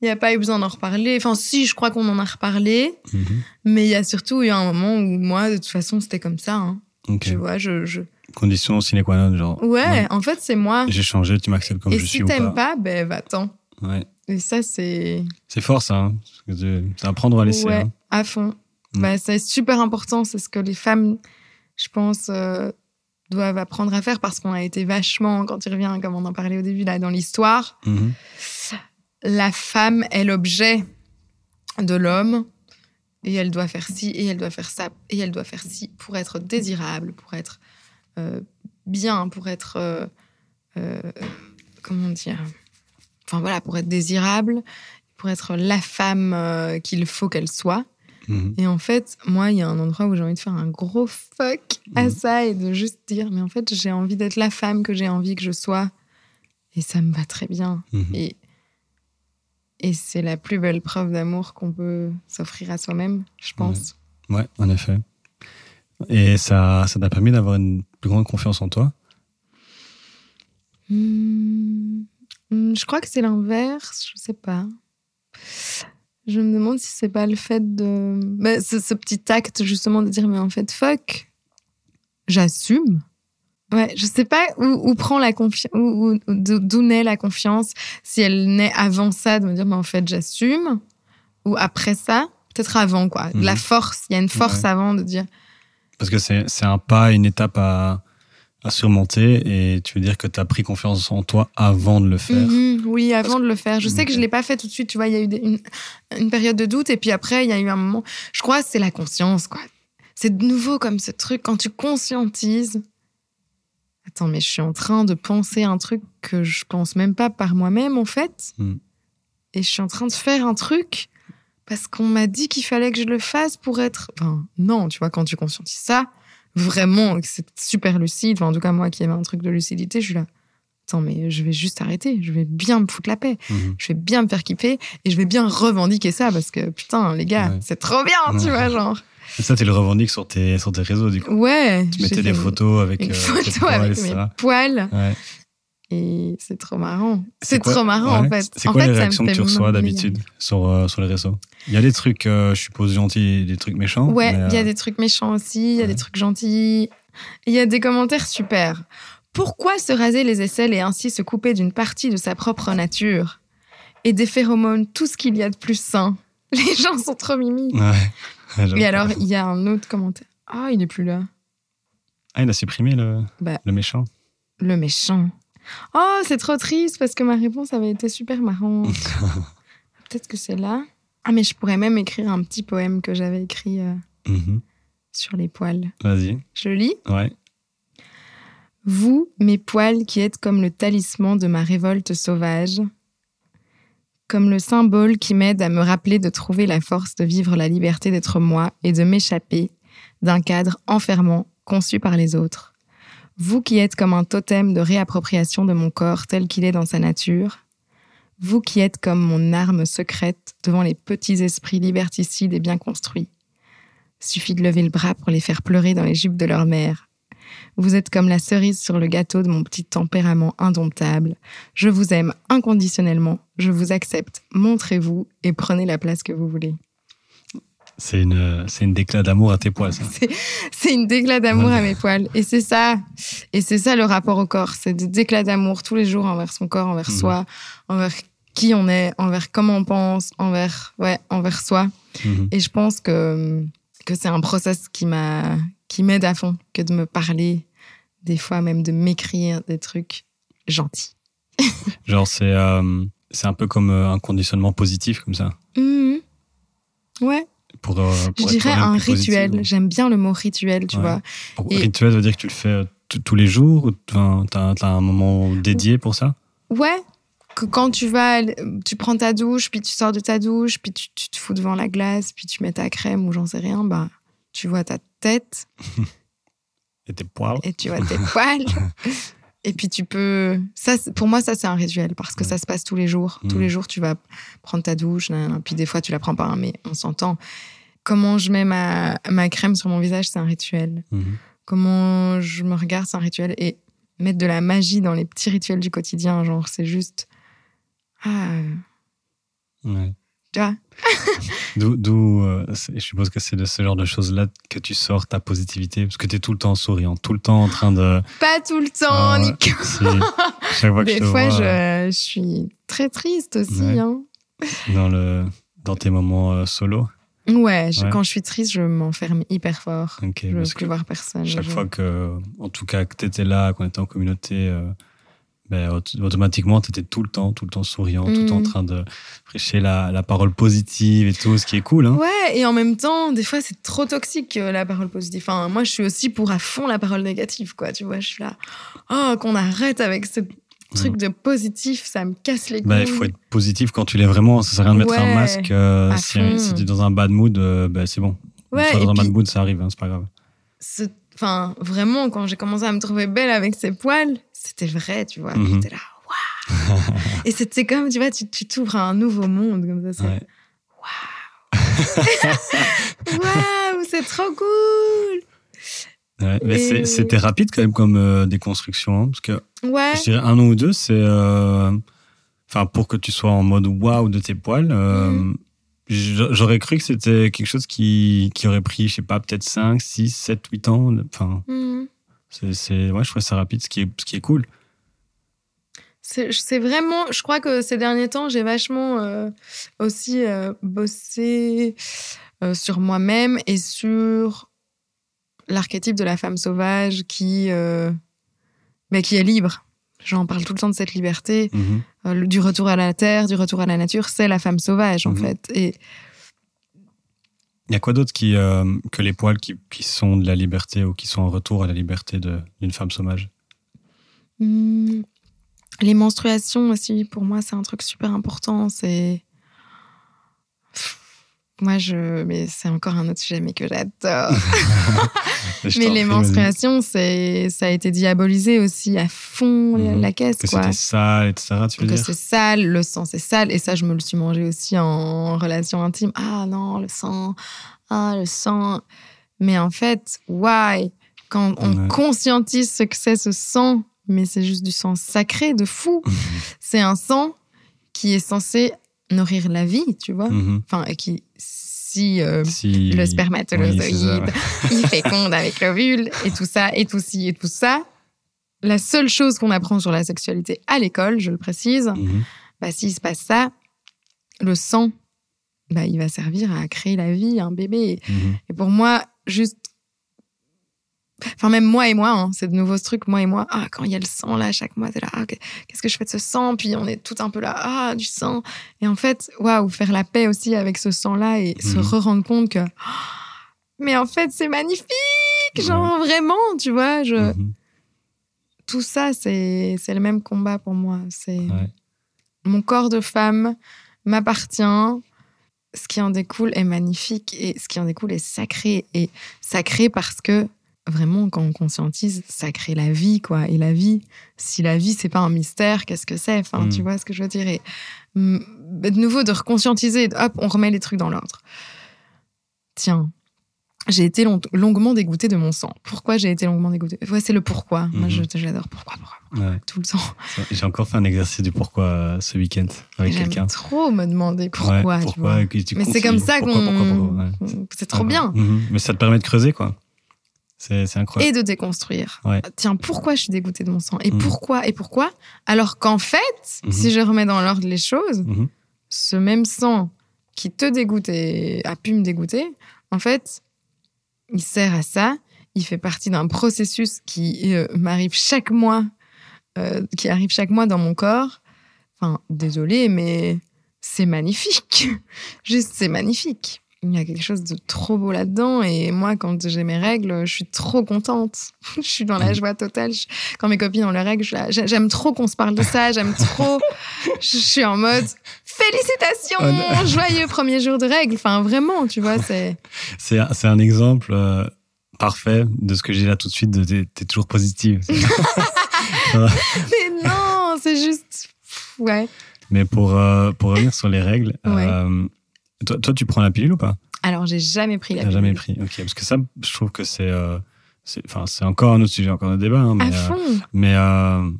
B: il n'y a pas eu besoin d'en reparler. Enfin, si, je crois qu'on en a reparlé.
A: mhm.
B: Mais il y a surtout eu un moment où moi, de toute façon, c'était comme ça. hein. Tu vois, je... je...
A: Condition sine qua non, genre.
B: Ouais, en fait, c'est moi.
A: J'ai changé, tu m'acceptes comme
B: Et
A: je
B: si
A: suis ou
B: t'aimes
A: pas.
B: ben va-t'en.
A: Ouais.
B: Et ça, c'est...
A: C'est fort ça. hein, c'est- à prendre ou à laisser.
B: Ouais,
A: hein.
B: à fond.
A: Mm.
B: Bah, c'est super important. C'est ce que les femmes, je pense, euh, doivent apprendre à faire parce qu'on a été vachement, quand tu reviens, comme on en parlait au début, là, dans l'histoire,
A: Mhm.
B: La femme est l'objet de l'homme et elle doit faire ci et elle doit faire ça et elle doit faire ci pour être désirable, pour être euh, bien, pour être. euh, euh, comment dire Enfin voilà, pour être désirable, pour être la femme qu'il faut qu'elle soit.
A: Mhm.
B: Et en fait, moi, il y a un endroit où j'ai envie de faire un gros fuck à
A: Mhm.
B: ça et de juste dire, mais en fait, j'ai envie d'être la femme que j'ai envie que je sois. Et ça me va très bien.
A: Mhm.
B: Et, et c'est la plus belle preuve d'amour qu'on peut s'offrir à soi-même, je pense.
A: Ouais, en effet. Et ça ça t'a permis d'avoir une plus grande confiance en toi?
B: Hmm, hmm, je crois que c'est l'inverse, je sais pas. Je me demande si c'est pas le fait de. bah, ce, ce petit acte, justement, de dire, mais en fait, fuck, j'assume. Ouais, je sais pas où, où prend la confiance, où, où- d'où naît la confiance, si elle naît avant ça, de me dire, mais en fait, j'assume, ou après ça, peut-être avant, quoi. De la
A: Mhm.
B: force, il y a une force
A: Ouais.
B: avant de dire,
A: Parce que c'est c'est un pas, une étape à, à surmonter et tu veux dire que tu as pris confiance en toi avant de le faire.
B: Mhm, oui, avant de le faire. Je sais que je l'ai pas fait tout de suite. Tu vois, il y a eu des- une, une période de doute et puis après, il y a eu un moment. Je crois que c'est la conscience, quoi. C'est de nouveau comme ce truc quand tu conscientises. Attends, mais je suis en train de penser un truc que je pense même pas par moi-même en fait.
A: Mm.
B: Et je suis en train de faire un truc parce qu'on m'a dit qu'il fallait que je le fasse pour être. Enfin, non, tu vois, quand tu conscientises ça, vraiment, c'est super lucide. Enfin, en tout cas, moi qui avais un truc de lucidité, je suis là. Attends, mais je vais juste arrêter. Je vais bien me foutre la paix.
A: Mhm.
B: Je vais bien me faire kiffer et je vais bien revendiquer ça parce que putain, les gars,
A: Ouais.
B: c'est trop bien, tu vois, genre.
A: Ça, tu le revendiques sur tes, sur tes réseaux, du coup.
B: Ouais.
A: Tu mettais
B: fait
A: des
B: une-
A: photos avec
B: Une
A: euh, tes
B: photo
A: poils,
B: avec
A: etc.
B: mes poils
A: Ouais.
B: et c'est trop marrant.
A: C'est
B: trop marrant
A: ouais.
B: en fait.
A: C'est
B: En
A: quoi
B: fait,
A: les
B: me
A: réactions que
B: fait
A: tu reçois d'habitude sur, euh, sur les réseaux? Il y a des trucs, euh, je suppose, gentils des trucs méchants.
B: Ouais, il y a
A: euh,
B: des trucs méchants aussi, il y a
A: ouais.
B: des trucs gentils. Il y a des commentaires super. Pourquoi se raser les aisselles et ainsi se couper d'une partie de sa propre nature? Et des phéromones, tout ce qu'il y a de plus sain. Les gens sont trop mimi.
A: Ouais. J'avoue.
B: Et alors, il y a un autre commentaire. Ah, il est plus là.
A: Ah, il a supprimé le,
B: Bah.
A: le méchant.
B: Le méchant. Oh, c'est trop triste parce que ma réponse avait été super marrante. Peut-être que c'est là. Ah, mais je pourrais même écrire un petit poème que j'avais écrit euh,
A: Mhm.
B: sur les poils.
A: Vas-y.
B: Je le lis.
A: Ouais.
B: Vous, mes poils qui êtes comme le talisman de ma révolte sauvage, comme le symbole qui m'aide à me rappeler de trouver la force de vivre la liberté d'être moi et de m'échapper d'un cadre enfermant conçu par les autres. Vous qui êtes comme un totem de réappropriation de mon corps tel qu'il est dans sa nature. Vous qui êtes comme mon arme secrète devant les petits esprits liberticides et bien construits. Suffit de lever le bras pour les faire pleurer dans les jupes de leur mère. Vous êtes comme la cerise sur le gâteau de mon petit tempérament indomptable. Je vous aime inconditionnellement, je vous accepte, montrez-vous et prenez la place que vous voulez.
A: C'est une, c'est une déclat d'amour à tes poils.
B: C'est une déclat d'amour
A: Ouais.
B: à mes poils. Et c'est ça. Et c'est ça le rapport au corps. C'est des déclats d'amour tous les jours envers son corps, envers
A: Mhm.
B: soi, envers qui on est, envers comment on pense, envers, ouais, envers soi.
A: Mhm.
B: Et je pense que, que c'est un process qui m'a qui m'aide à fond que de me parler, des fois même de m'écrire des trucs gentils.
A: Genre, c'est euh, c'est un peu comme euh, un conditionnement positif, comme ça.
B: Mhm. Ouais,
A: Pour, euh,
B: je
A: pour
B: dirais un rituel. J'aime bien le mot rituel, tu
A: Ouais.
B: vois.
A: Pour-
B: Et-
A: Rituel veut dire que tu le fais euh, tous les jours ou as un moment dédié pour ça?
B: Ouais, que quand tu vas, tu prends ta douche, puis tu sors de ta douche, puis tu, tu te fous devant la glace, puis tu mets ta crème ou j'en sais rien, bah, tu vois ta tête
A: Et tes poils
B: et tu vois tes poils. Et puis tu peux. Ça, pour moi, ça, c'est un rituel parce que
A: Ouais.
B: ça se passe tous les jours. Tous les jours, tu vas prendre ta douche, puis des fois, tu la prends pas, hein, mais on s'entend. Comment je mets ma, ma crème sur mon visage, c'est un rituel.
A: Mhm.
B: Comment je me regarde, c'est un rituel. Et mettre de la magie dans les petits rituels du quotidien, genre, c'est juste. Ah,
A: Ouais.
B: Tu vois
A: D'où, euh, je suppose que c'est de ce genre de choses-là que tu sors ta positivité, parce que tu es tout le temps souriant, tout le temps en train de.
B: Pas tout le temps,
A: ouais,
B: Nico.
A: chaque fois que
B: Des
A: je te
B: fois,
A: vois euh,
B: je, suis très triste aussi.
A: Ouais.
B: hein.
A: dans, le, dans tes moments euh, solo,
B: Ouais, je-
A: Ouais.
B: quand je suis triste, je m'enferme hyper fort. Je veux
A: parce
B: plus voir personne.
A: chaque
B: Je-
A: fois que, en tout cas, que tu étais là, qu'on était en communauté, euh, ben, aut- automatiquement, tu étais tout le temps, tout le temps souriant, tout le temps en
B: Mhm.
A: train de prêcher la, la parole positive et tout, ce qui est cool. Hein
B: Ouais, et en même temps, des fois, c'est trop toxique euh, la parole positive. Enfin, moi, je suis aussi pour à fond la parole négative, quoi. Tu vois, je suis là. Oh, qu'on arrête avec ce truc de positif, ça me casse les couilles.
A: Bah, il faut être positif quand tu l'es vraiment. Ça sert à rien de mettre un masque. euh, si si tu es dans un bad mood, euh, bah, c'est bon.
B: Ouais,
A: dans un bad mood, ça arrive, hein, c'est pas grave.
B: Enfin, vraiment, quand j'ai commencé à me trouver belle avec ses poils, c'était vrai, tu vois.
A: Mhm.
B: J'étais là, waouh Et c'était comme, tu vois, tu t'ouvres à un nouveau monde, comme ça. c'est-
A: Ouais.
B: Waouh, c'est trop cool
A: Ouais, mais
B: Et-
A: c'est- c'était rapide quand même comme euh, déconstruction. hein, parce que
B: Ouais,
A: je dirais un an ou deux, c'est. euh, Enfin, pour que tu sois en mode waouh de tes poils, euh,
B: Mhm.
A: j'aurais cru que c'était quelque chose qui, qui aurait pris, je sais pas, peut-être 5, 6, 7, 8 ans. Enfin,
B: Mhm.
A: C'est, ouais, je trouve ça rapide, ce qui est, ce qui est cool.
B: c'est vraiment, je crois que ces derniers temps, j'ai vachement euh, aussi euh, bossé euh, sur moi-même et sur l'archétype de la femme sauvage qui, bah, qui est libre. J'en parle tout le temps de cette liberté,
A: Mhm.
B: du retour à la terre, du retour à la nature, c'est la femme sauvage en
A: Mhm.
B: fait. Et
A: Il y a quoi d'autre euh, que les poils qui, qui sont de la liberté ou qui sont en retour à la liberté d'une femme sauvage?
B: Hmm, Les menstruations aussi, pour moi, c'est un truc super important. C'est. Moi, je. Mais c'est encore un autre sujet, mais que j'adore. Mais les menstruations, c'est... ça a été diabolisé aussi à fond, la-
A: Mhm.
B: la caisse,
A: Que
B: quoi.
A: c'était sale, etc. Tu veux
B: Que
A: dire
B: c'est sale, le sang c'est sale, et ça je me le suis mangé aussi en relation intime. Ah non, le sang, ah le sang. Mais en fait, why? Quand on
A: Ouais.
B: conscientise ce que c'est ce sang, mais c'est juste du sang sacré de fou. c'est un sang qui est censé nourrir la vie, tu vois.
A: Mhm.
B: Enfin, et qui, si euh,
A: Si...
B: le spermatozoïde, il féconde avec l'ovule et tout ça, et tout ci, et tout ça. La seule chose qu'on apprend sur la sexualité à l'école, je le précise,
A: Mhm.
B: bah, s'il se passe ça, le sang, bah, il va servir à créer la vie, un bébé.
A: Mhm.
B: Et pour moi, juste. Enfin, même moi et moi, hein, c'est de nouveau ce truc, moi et moi. Ah, quand il y a le sang là, chaque mois, t'es là, ah, qu'est-ce que je fais de ce sang? Puis on est tout un peu là, ah, du sang. Et en fait, waouh, faire la paix aussi avec ce sang-là et se
A: Mhm.
B: re-rendre compte que. Mais en fait, c'est magnifique Genre, vraiment, tu vois, je...
A: Mhm.
B: tout ça, c'est c'est le même combat pour moi. C'est
A: Ouais.
B: mon corps de femme m'appartient. Ce qui en découle est magnifique et ce qui en découle est sacré. Et sacré parce que vraiment, quand on conscientise, ça crée la vie, quoi. Et la vie, si la vie, c'est pas un mystère, qu'est-ce que c'est? Enfin,
A: Mm.
B: tu vois ce que je veux dire? Et, mm, de nouveau, de reconscientiser, hop, on remet les trucs dans l'ordre. Tiens, j'ai été long- longuement dégoûtée de mon sang. Pourquoi j'ai été longuement dégoûtée? Ouais, c'est le pourquoi. Moi,
A: Mhm.
B: je- j'adore pourquoi, pourquoi, pourquoi,
A: Ouais.
B: tout le temps.
A: J'ai encore fait un exercice du pourquoi euh, ce week-end avec quelqu'un.
B: trop me demander pourquoi,
A: Ouais,
B: tu vois. Mais c'est comme ça qu'on.
A: ouais.
B: C'est trop
A: Ouais.
B: bien.
A: Mhm. Mais ça te permet de creuser, quoi. C'est incroyable.
B: Et de déconstruire.
A: Ouais.
B: Tiens, pourquoi je suis dégoûtée de mon sang? Et
A: Mhm.
B: pourquoi Et pourquoi? Alors qu'en fait,
A: Mhm.
B: si je remets dans l'ordre les choses,
A: Mhm.
B: ce même sang qui te dégoûte et a pu me dégoûter, en fait, il sert à ça. Il fait partie d'un processus qui euh, m'arrive chaque mois, euh, qui arrive chaque mois dans mon corps. Enfin, désolé, mais c'est magnifique. Juste, c'est magnifique. Il y a quelque chose de trop beau là-dedans. Et moi, quand j'ai mes règles, je suis trop contente. je suis dans la
A: Mhm.
B: joie totale. Je- Quand mes copines ont leurs règles, j'aime trop qu'on se parle de ça. J'aime trop. je suis en mode félicitations,
A: Oh non.
B: joyeux premier jour de règles. Enfin, vraiment, tu vois, c'est.
A: C'est un- c'est un exemple euh, parfait de ce que j'ai là tout de suite. de T'es toujours positive.
B: Mais non, c'est juste. Ouais.
A: Mais pour, euh, pour revenir sur les règles,
B: Ouais.
A: euh, toi, toi, tu prends la pilule ou pas?
B: Alors, j'ai jamais pris la
A: T'as jamais
B: pilule.
A: pris. Ok, parce que ça, je trouve que c'est, euh, c'est, enfin, c'est encore un autre sujet, encore un débat. hein, mais,
B: À
A: euh,
B: fond.
A: mais, euh,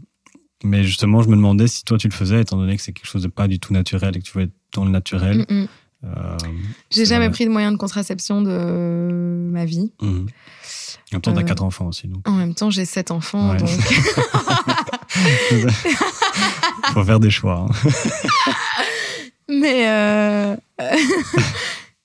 A: mais justement, je me demandais si toi tu le faisais, étant donné que c'est quelque chose de pas du tout naturel et que tu veux être dans le naturel.
B: Mm, mm.
A: Euh,
B: J'ai jamais pris de moyen de contraception de ma vie.
A: mhm. En même temps, t'as
B: Euh,
A: quatre enfants aussi, donc.
B: En même temps, j'ai sept enfants,
A: Ouais.
B: donc.
A: Faut faire des choix. hein.
B: Mais euh,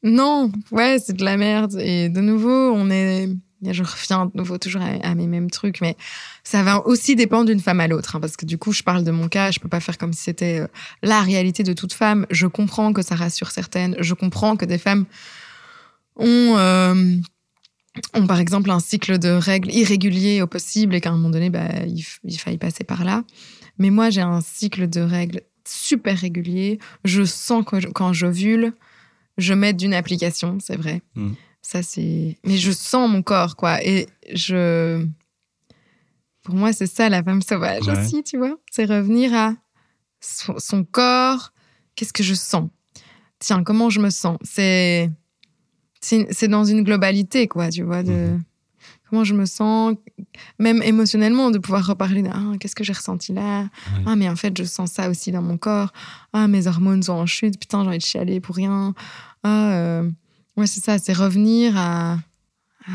B: non, ouais, c'est de la merde. Et de nouveau, on est. Je reviens de nouveau toujours à, mes mêmes trucs, mais ça va aussi dépendre d'une femme à l'autre. hein, parce que du coup, je parle de mon cas, je peux pas faire comme si c'était euh, la réalité de toute femme. Je comprends que ça rassure certaines. Je comprends que des femmes ont, euh, ont par exemple un cycle de règles irrégulier au possible et qu'à un moment donné, bah, il, il faille passer par là. Mais moi, j'ai un cycle de règles super régulier. Je sens que quand j'ovule, je mets d'une application, c'est vrai.
A: Mm.
B: Ça, c'est. Mais je sens mon corps, quoi. Et je. Pour moi, c'est ça la femme sauvage
A: Ouais.
B: aussi, tu vois. C'est revenir à son, son corps. Qu'est-ce que je sens? Tiens, comment je me sens? C'est. C'est dans une globalité, quoi, tu vois, de.
A: Mhm.
B: Comment je me sens, même émotionnellement, de pouvoir reparler de ah, qu'est-ce que j'ai ressenti là?
A: Ouais.
B: Ah, mais en fait, je sens ça aussi dans mon corps. Ah, mes hormones sont en chute. Putain, j'ai envie de chialer pour rien. Ah, euh, ouais, c'est ça, c'est revenir à, à,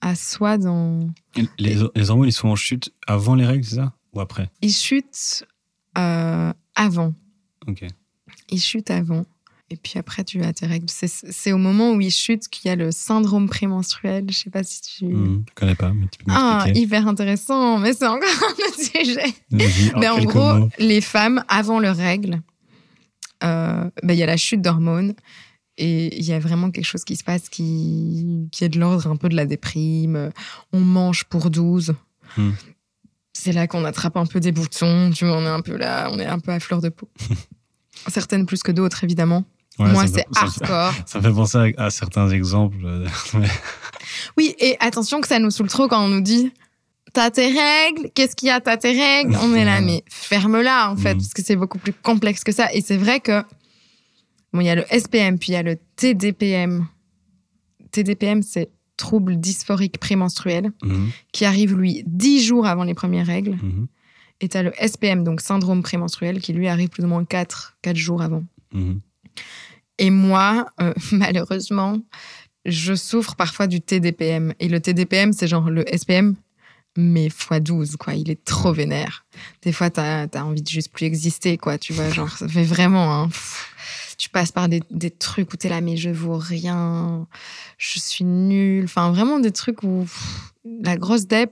B: à soi dans.
A: Les, les hormones, ils sont en chute avant les règles, c'est ça? Ou après?
B: Ils chutent euh, avant.
A: Ok.
B: Ils chutent avant. Et puis après, tu as tes règles. C'est- au moment où ils chutent qu'il y a le syndrome prémenstruel. Je sais pas si tu.
A: Hmm, je connais pas, mais tu peux
B: Ah, hyper intéressant, mais c'est encore un autre sujet. Mais en gros,
A: mots.
B: les femmes, avant leurs règles, euh, ben, il y a la chute d'hormones. Et il y a vraiment quelque chose qui se passe qui, qui est de l'ordre un peu de la déprime. On mange pour 12.
A: Hmm.
B: C'est là qu'on attrape un peu des boutons. Tu vois, on est un peu là, on est un peu à fleur de peau. Certaines plus que d'autres, évidemment.
A: Ouais,
B: Moi, c'est hardcore.
A: Ça fait penser à, à certains exemples. euh, mais-
B: Oui, et attention que ça nous saoule trop quand on nous dit T'as tes règles Qu'est-ce qu'il y a T'as tes règles? On est là, mais ferme-la en fait,
A: Mhm.
B: parce que c'est beaucoup plus complexe que ça. Et c'est vrai que. Bon, il y a le SPM, puis il y a le TDPM. TDPM, c'est trouble dysphorique prémenstruel,
A: Mhm,
B: qui arrive, lui, 10 jours avant les premières règles.
A: mhm,
B: Et t'as le SPM, donc syndrome prémenstruel, qui lui arrive plus ou moins 4, 4 jours avant. Et moi, euh, malheureusement, je souffre parfois du TDPM. Et le TDPM, c'est genre le SPM, mais x 12, quoi. Il est trop vénère. Des fois, t'as as envie de juste plus exister, quoi. Tu vois, genre, ça fait vraiment. hein, tu passes par des, des trucs où t'es là, mais je vaux rien, je suis nulle. Enfin, vraiment des trucs où la grosse dep.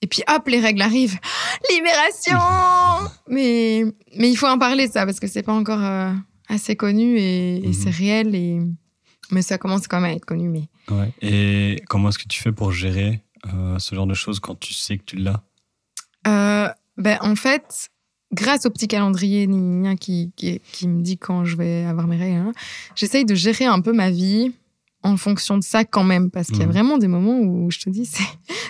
B: Et puis hop, les règles arrivent. Libération mais, mais il faut en parler, ça, parce que c'est pas encore euh, assez connu et, et
A: Mhm.
B: c'est réel. Et... Mais ça commence quand même à être connu. Mais...
A: Ouais. Et comment est-ce que tu fais pour gérer euh, ce genre de choses quand tu sais que tu l'as?
B: Euh, ben, en fait, grâce au petit calendrier qui, qui, qui me dit quand je vais avoir mes règles, hein, j'essaye de gérer un peu ma vie en fonction de ça quand même. Parce qu'il y a
A: Mhm.
B: vraiment des moments où je te dis, c'est,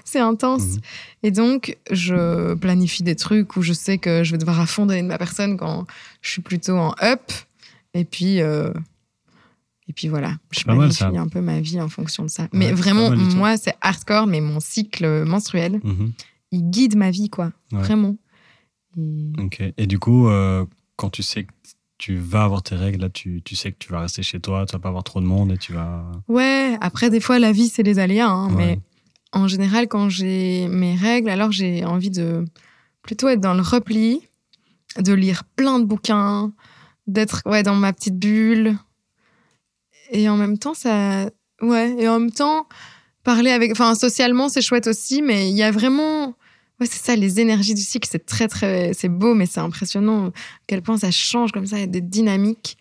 B: c'est intense.
A: Mhm.
B: Et donc, je planifie des trucs où je sais que je vais devoir à fond donner de ma personne quand je suis plutôt en up. Et puis, euh, et puis voilà, je
A: pas mal,
B: planifie
A: ça.
B: un peu ma vie en fonction de ça.
A: Ouais,
B: mais vraiment, moi, c'est hardcore, mais mon cycle menstruel,
A: Mhm.
B: il guide ma vie, quoi.
A: Ouais.
B: Vraiment. Et-
A: du coup, euh, quand tu sais que tu vas avoir tes règles, là, tu, tu sais que tu vas rester chez toi, tu vas pas avoir trop de monde et tu vas.
B: Ouais, après, des fois, la vie, c'est les aléas. hein,
A: Ouais.
B: Mais en général, quand j'ai mes règles, alors j'ai envie de plutôt être dans le repli, de lire plein de bouquins, d'être ouais, dans ma petite bulle. Et en même temps, ça. Ouais, et en même temps, parler avec. Enfin, socialement, c'est chouette aussi, mais il y a vraiment. Ouais, c'est ça, les énergies du cycle, c'est très, très. C'est beau, mais c'est impressionnant à quel point ça change comme ça, il y a des dynamiques.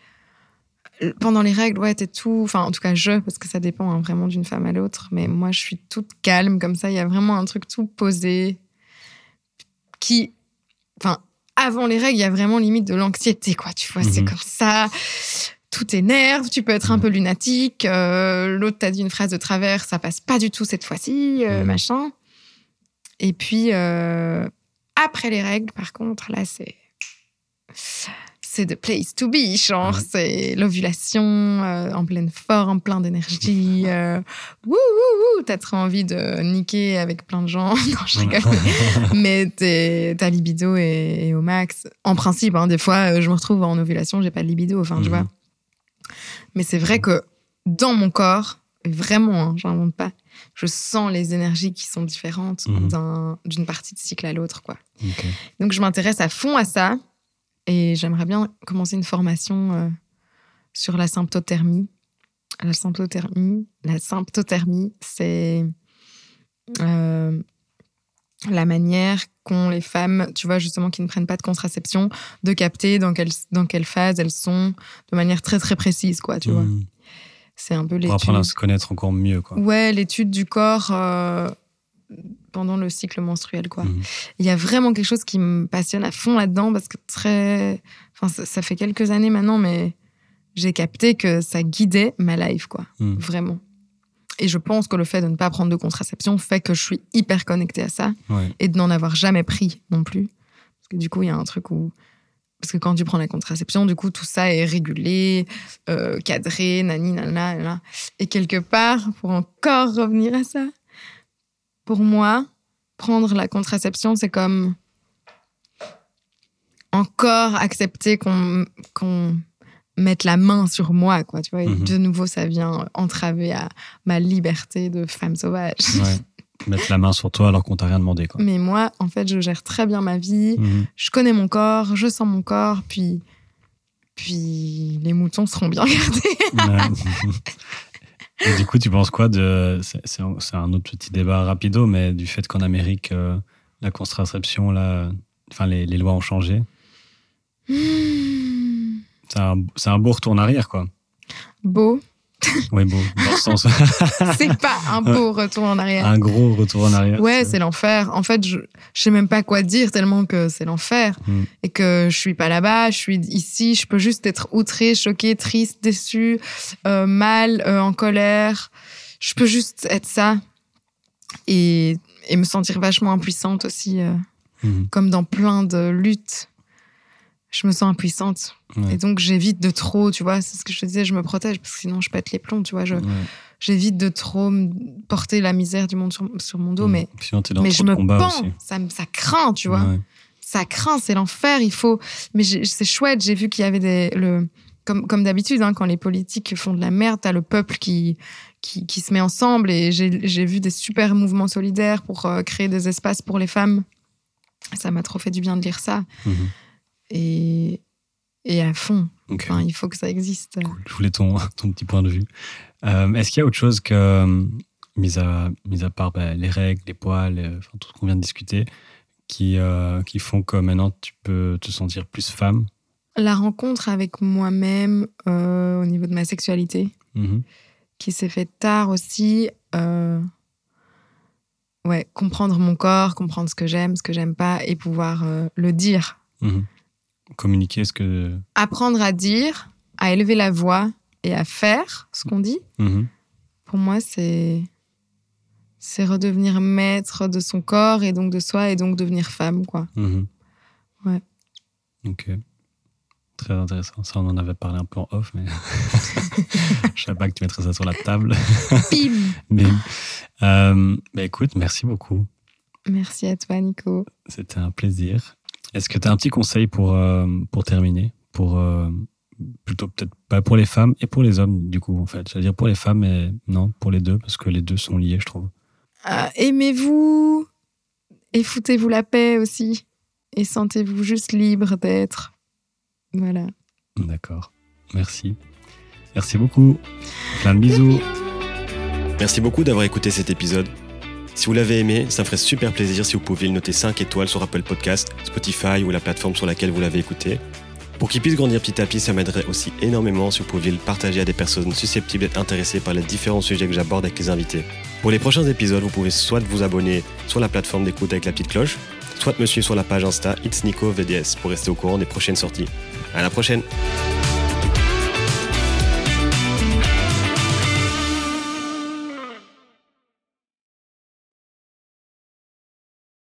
B: Pendant les règles, ouais, t'es tout. Enfin, en tout cas, je, parce que ça dépend hein, vraiment d'une femme à l'autre, mais moi, je suis toute calme comme ça, il y a vraiment un truc tout posé qui. Enfin, avant les règles, il y a vraiment limite de l'anxiété, quoi. Tu vois, c'est
A: Mhm.
B: comme ça. Tout t'énerve, tu peux être un peu lunatique. euh, L'autre t'a dit une phrase de travers, ça passe pas du tout cette fois-ci, euh, machin. Et puis, euh, après les règles, par contre, là, c'est. C'est the place to be, genre,
A: Ouais.
B: c'est l'ovulation euh, en pleine forme, plein d'énergie. Euh, wouh, wouh, wouh, t'as trop envie de niquer avec plein de gens. non, je rigole. mais ta libido est, est au max. En principe, hein, des fois, euh, je me retrouve en ovulation, j'ai pas de libido, enfin, tu
A: Mhm.
B: vois. Mais c'est vrai que dans mon corps, vraiment, hein, j'invente pas, je sens les énergies qui sont différentes
A: Mhm.
B: d'un- d'une partie de cycle à l'autre, quoi. Donc, je m'intéresse à fond à ça et j'aimerais bien commencer une formation euh, sur la symptothermie. La symptothermie, la symptothermie, c'est euh, la manière qu'ont les femmes, tu vois, justement, qui ne prennent pas de contraception, de capter dans quelle, dans quelle phase elles sont de manière très, très précise, quoi, tu vois.
A: Mhm.
B: C'est un peu
A: Pour
B: l'étude.
A: apprendre à se connaître encore mieux, quoi.
B: Ouais, l'étude du corps euh, pendant le cycle menstruel, quoi.
A: Mhm.
B: Il y a vraiment quelque chose qui me passionne à fond là-dedans parce que très. Enfin, ça, ça fait quelques années maintenant, mais j'ai capté que ça guidait ma life, quoi.
A: Mhm.
B: Vraiment. Et je pense que le fait de ne pas prendre de contraception fait que je suis hyper connectée à ça
A: Ouais.
B: et de n'en avoir jamais pris non plus. Parce que du coup, il y a un truc où. Parce que quand tu prends la contraception, du coup, tout ça est régulé, euh, cadré, nani, nana, nana. Et quelque part, pour encore revenir à ça, pour moi, prendre la contraception, c'est comme encore accepter qu'on mette la main sur moi, quoi. Tu vois,
A: Mhm.
B: de nouveau, ça vient entraver à ma liberté de femme sauvage.
A: Ouais. Mettre la main sur toi alors qu'on t'a rien demandé. Quoi.
B: Mais moi, en fait, je gère très bien ma vie.
A: Mhm.
B: Je connais mon corps, je sens mon corps, puis, puis les moutons seront bien gardés.
A: Et du coup, tu penses quoi de. C'est un, autre petit débat rapido, mais du fait qu'en Amérique, euh, la contraception, là, enfin, les, les lois ont changé?
B: Hmm.
A: C'est un, c'est un beau retour en arrière, quoi.
B: Beau,
A: Oui, beau, dans le sens.
B: c'est pas un beau retour en arrière.
A: un gros retour en arrière.
B: Ouais, c'est l'enfer. En fait, je, je sais même pas quoi dire tellement que c'est l'enfer.
A: Mm.
B: Et que je suis pas là-bas, je suis ici, je peux juste être outrée, choquée, triste, déçue, euh, mal, euh, en colère. Je peux juste être ça. Et, et me sentir vachement impuissante aussi, euh,
A: Mhm.
B: comme dans plein de luttes. Je me sens impuissante.
A: Ouais.
B: Et donc, j'évite de trop, tu vois, c'est ce que je te disais, je me protège, parce que sinon, je pète les plombs, tu vois. Je,
A: Ouais.
B: J'évite de trop porter la misère du monde sur, sur mon dos, mais
A: Sinon,
B: mais je me pends, ça, ça craint, tu vois.
A: Ouais.
B: Ça craint, c'est l'enfer. Il faut. Mais c'est chouette. J'ai vu qu'il y avait des le comme comme d'habitude hein, quand les politiques font de la merde, t'as le peuple qui qui, qui se met ensemble et j'ai j'ai vu des super mouvements solidaires pour euh, créer des espaces pour les femmes. Ça m'a trop fait du bien de lire ça
A: Mhm.
B: Et et à fond. Enfin, il faut que ça existe.
A: Cool. Je voulais ton, ton petit point de vue. Euh, Est-ce qu'il y a autre chose que, euh, mis à, mis à part bah, les règles, les poils, euh, enfin, tout ce qu'on vient de discuter, qui, euh, qui font que maintenant tu peux te sentir plus femme?
B: La rencontre avec moi-même euh, au niveau de ma sexualité.
A: Mhm.
B: qui s'est fait tard aussi. ouais, comprendre mon corps, comprendre ce que j'aime, ce que j'aime pas et pouvoir le dire.
A: Mhm. Communiquer ce que.
B: Apprendre à dire, à élever la voix et à faire ce qu'on dit,
A: Mhm.
B: pour moi, c'est. C'est redevenir maître de son corps et donc de soi et donc devenir femme, quoi.
A: Mhm.
B: Ouais.
A: Ok. Très intéressant. Ça, on en avait parlé un peu en off, mais je savais pas que tu mettrais ça sur la table.
B: Bim
A: Mais, euh, bah, écoute, merci beaucoup.
B: Merci à toi, Nico.
A: C'était un plaisir. Est-ce que tu as un petit conseil pour, euh, pour terminer pour, euh, Plutôt peut-être pas pour les femmes et pour les hommes, du coup, en fait? J'allais dire pour les femmes, mais non, pour les deux, parce que les deux sont liés, je trouve.
B: Euh, Aimez-vous et foutez-vous la paix aussi. Et sentez-vous juste libre d'être. Voilà.
A: D'accord. Merci. Merci beaucoup. Plein de bisous.
C: Merci beaucoup d'avoir écouté cet épisode. Si vous l'avez aimé, ça me ferait super plaisir si vous pouviez le noter 5 étoiles sur Apple Podcast, Spotify ou la plateforme sur laquelle vous l'avez écouté. Pour qu'il puisse grandir petit à petit, ça m'aiderait aussi énormément si vous pouviez le partager à des personnes susceptibles d'être intéressées par les différents sujets que j'aborde avec les invités. Pour les prochains épisodes, vous pouvez soit vous abonner sur la plateforme d'écoute avec la petite cloche, soit me suivre sur la page Insta It's Nico VDS pour rester au courant des prochaines sorties. À la prochaine!